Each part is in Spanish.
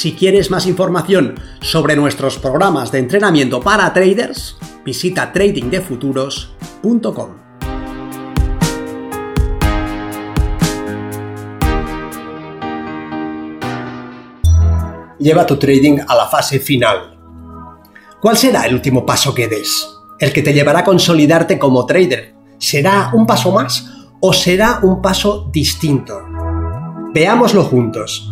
Si quieres más información sobre nuestros programas de entrenamiento para traders, visita tradingdefuturos.com. Lleva tu trading a la fase final. ¿Cuál será el último paso que des? El que te llevará a consolidarte como trader. ¿Será un paso más o será un paso distinto? Veámoslo juntos.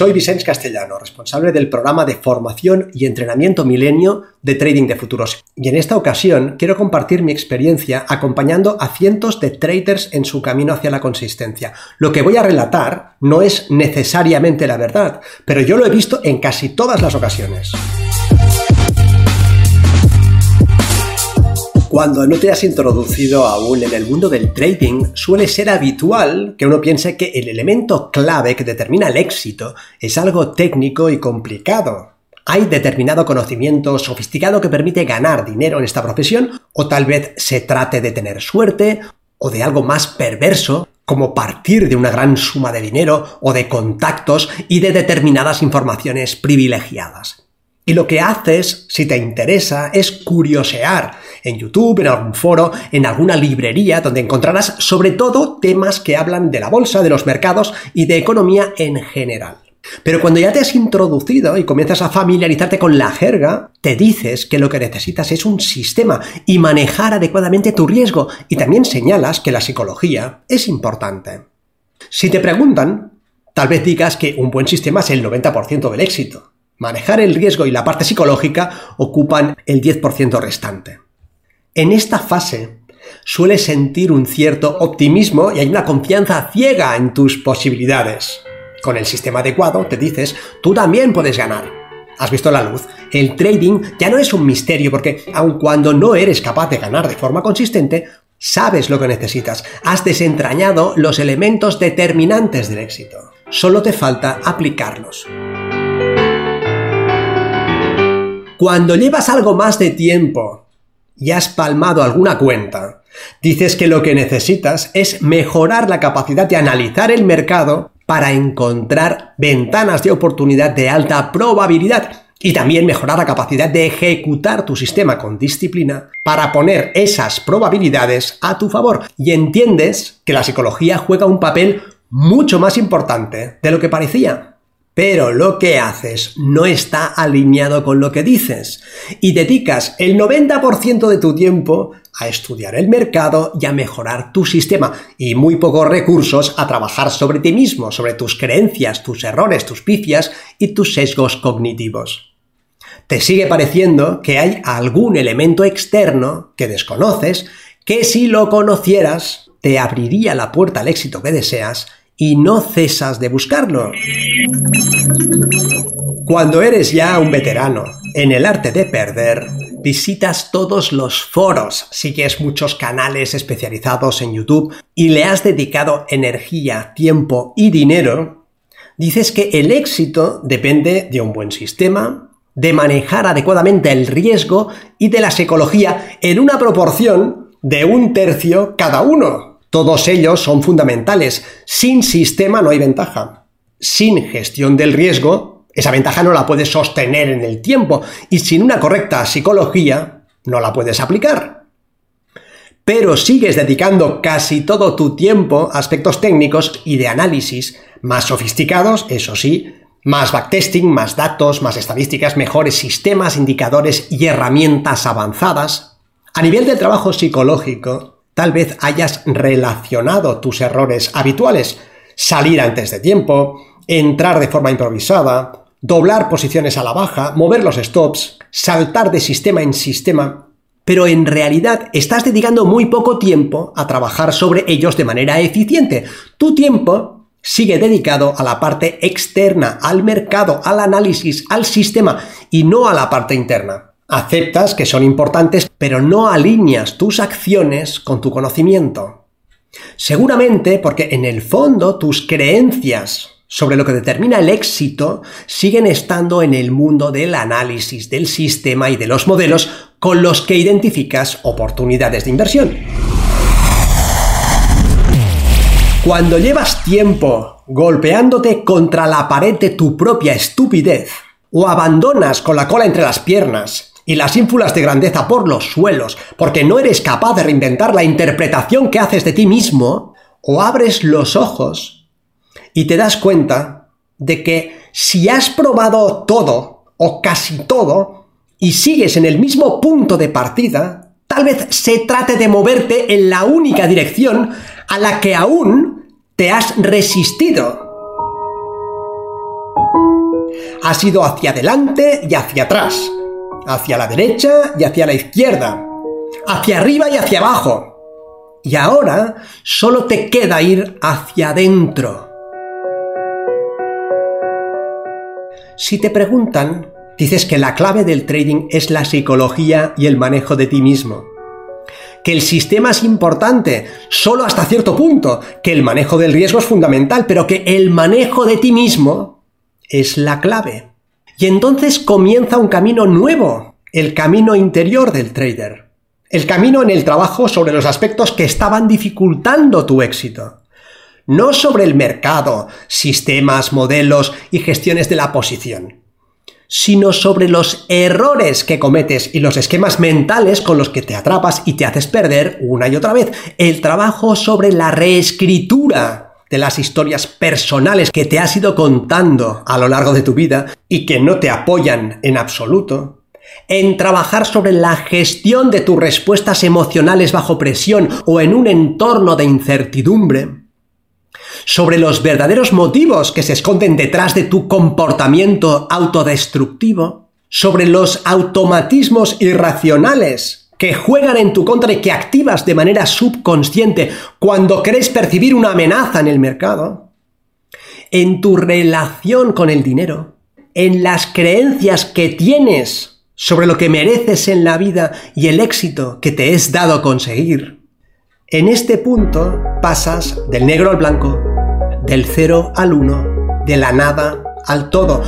Soy Vicente Castellano, responsable del programa de formación y entrenamiento milenio de Trading de Futuros. Y en esta ocasión quiero compartir mi experiencia acompañando a cientos de traders en su camino hacia la consistencia. Lo que voy a relatar no es necesariamente la verdad, pero yo lo he visto en casi todas las ocasiones. Cuando no te has introducido aún en el mundo del trading, suele ser habitual que uno piense que el elemento clave que determina el éxito es algo técnico y complicado. Hay determinado conocimiento sofisticado que permite ganar dinero en esta profesión, o tal vez se trate de tener suerte, o de algo más perverso, como partir de una gran suma de dinero o de contactos y de determinadas informaciones privilegiadas. Y lo que haces, si te interesa, es curiosear en YouTube, en algún foro, en alguna librería, donde encontrarás sobre todo temas que hablan de la bolsa, de los mercados y de economía en general. Pero cuando ya te has introducido y comienzas a familiarizarte con la jerga, te dices que lo que necesitas es un sistema y manejar adecuadamente tu riesgo y también señalas que la psicología es importante. Si te preguntan, tal vez digas que un buen sistema es el 90% del éxito. Manejar el riesgo y la parte psicológica ocupan el 10% restante. En esta fase sueles sentir un cierto optimismo y hay una confianza ciega en tus posibilidades. Con el sistema adecuado te dices, tú también puedes ganar. Has visto la luz. El trading ya no es un misterio porque aun cuando no eres capaz de ganar de forma consistente, sabes lo que necesitas. Has desentrañado los elementos determinantes del éxito. Solo te falta aplicarlos. Cuando llevas algo más de tiempo y has palmado alguna cuenta, dices que lo que necesitas es mejorar la capacidad de analizar el mercado para encontrar ventanas de oportunidad de alta probabilidad y también mejorar la capacidad de ejecutar tu sistema con disciplina para poner esas probabilidades a tu favor. Y entiendes que la psicología juega un papel mucho más importante de lo que parecía pero lo que haces no está alineado con lo que dices y dedicas el 90% de tu tiempo a estudiar el mercado y a mejorar tu sistema y muy pocos recursos a trabajar sobre ti mismo, sobre tus creencias, tus errores, tus pifias y tus sesgos cognitivos. Te sigue pareciendo que hay algún elemento externo que desconoces que si lo conocieras te abriría la puerta al éxito que deseas y no cesas de buscarlo. Cuando eres ya un veterano en el arte de perder, visitas todos los foros, sigues muchos canales especializados en YouTube y le has dedicado energía, tiempo y dinero, dices que el éxito depende de un buen sistema, de manejar adecuadamente el riesgo y de la psicología en una proporción de un tercio cada uno. Todos ellos son fundamentales. Sin sistema no hay ventaja. Sin gestión del riesgo, esa ventaja no la puedes sostener en el tiempo y sin una correcta psicología no la puedes aplicar. Pero sigues dedicando casi todo tu tiempo a aspectos técnicos y de análisis más sofisticados, eso sí, más backtesting, más datos, más estadísticas, mejores sistemas, indicadores y herramientas avanzadas. A nivel de trabajo psicológico, Tal vez hayas relacionado tus errores habituales, salir antes de tiempo, entrar de forma improvisada, doblar posiciones a la baja, mover los stops, saltar de sistema en sistema, pero en realidad estás dedicando muy poco tiempo a trabajar sobre ellos de manera eficiente. Tu tiempo sigue dedicado a la parte externa, al mercado, al análisis, al sistema y no a la parte interna. Aceptas que son importantes, pero no alineas tus acciones con tu conocimiento. Seguramente porque en el fondo tus creencias sobre lo que determina el éxito siguen estando en el mundo del análisis del sistema y de los modelos con los que identificas oportunidades de inversión. Cuando llevas tiempo golpeándote contra la pared de tu propia estupidez, o abandonas con la cola entre las piernas y las ínfulas de grandeza por los suelos porque no eres capaz de reinventar la interpretación que haces de ti mismo, o abres los ojos y te das cuenta de que si has probado todo o casi todo y sigues en el mismo punto de partida, tal vez se trate de moverte en la única dirección a la que aún te has resistido. Has ido hacia adelante y hacia atrás, hacia la derecha y hacia la izquierda, hacia arriba y hacia abajo. Y ahora solo te queda ir hacia adentro Si te preguntan, dices que la clave del trading es la psicología y el manejo de ti mismo. Que el sistema es importante, solo hasta cierto punto, que el manejo del riesgo es fundamental, pero que el manejo de ti mismo es la clave. Y entonces comienza un camino nuevo, el camino interior del trader. El camino en el trabajo sobre los aspectos que estaban dificultando tu éxito no sobre el mercado, sistemas, modelos y gestiones de la posición, sino sobre los errores que cometes y los esquemas mentales con los que te atrapas y te haces perder una y otra vez. El trabajo sobre la reescritura de las historias personales que te has ido contando a lo largo de tu vida y que no te apoyan en absoluto, en trabajar sobre la gestión de tus respuestas emocionales bajo presión o en un entorno de incertidumbre, sobre los verdaderos motivos que se esconden detrás de tu comportamiento autodestructivo, sobre los automatismos irracionales que juegan en tu contra y que activas de manera subconsciente cuando crees percibir una amenaza en el mercado, en tu relación con el dinero, en las creencias que tienes sobre lo que mereces en la vida y el éxito que te es dado conseguir, en este punto pasas del negro al blanco, del cero al uno, de la nada al todo.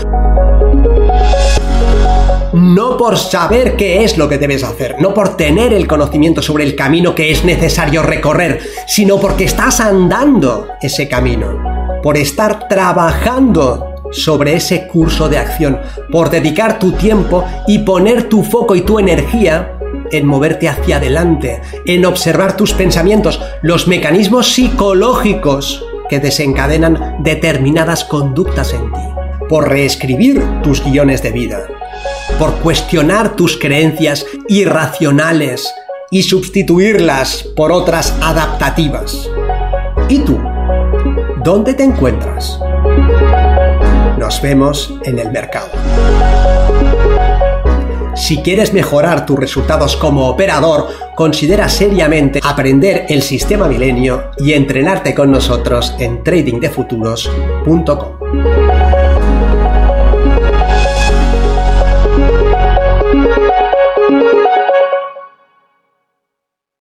No por saber qué es lo que debes hacer, no por tener el conocimiento sobre el camino que es necesario recorrer, sino porque estás andando ese camino, por estar trabajando sobre ese curso de acción, por dedicar tu tiempo y poner tu foco y tu energía en moverte hacia adelante, en observar tus pensamientos, los mecanismos psicológicos que desencadenan determinadas conductas en ti, por reescribir tus guiones de vida, por cuestionar tus creencias irracionales y sustituirlas por otras adaptativas. ¿Y tú? ¿Dónde te encuentras? Nos vemos en el mercado. Si quieres mejorar tus resultados como operador, considera seriamente aprender el sistema milenio y entrenarte con nosotros en tradingdefuturos.com.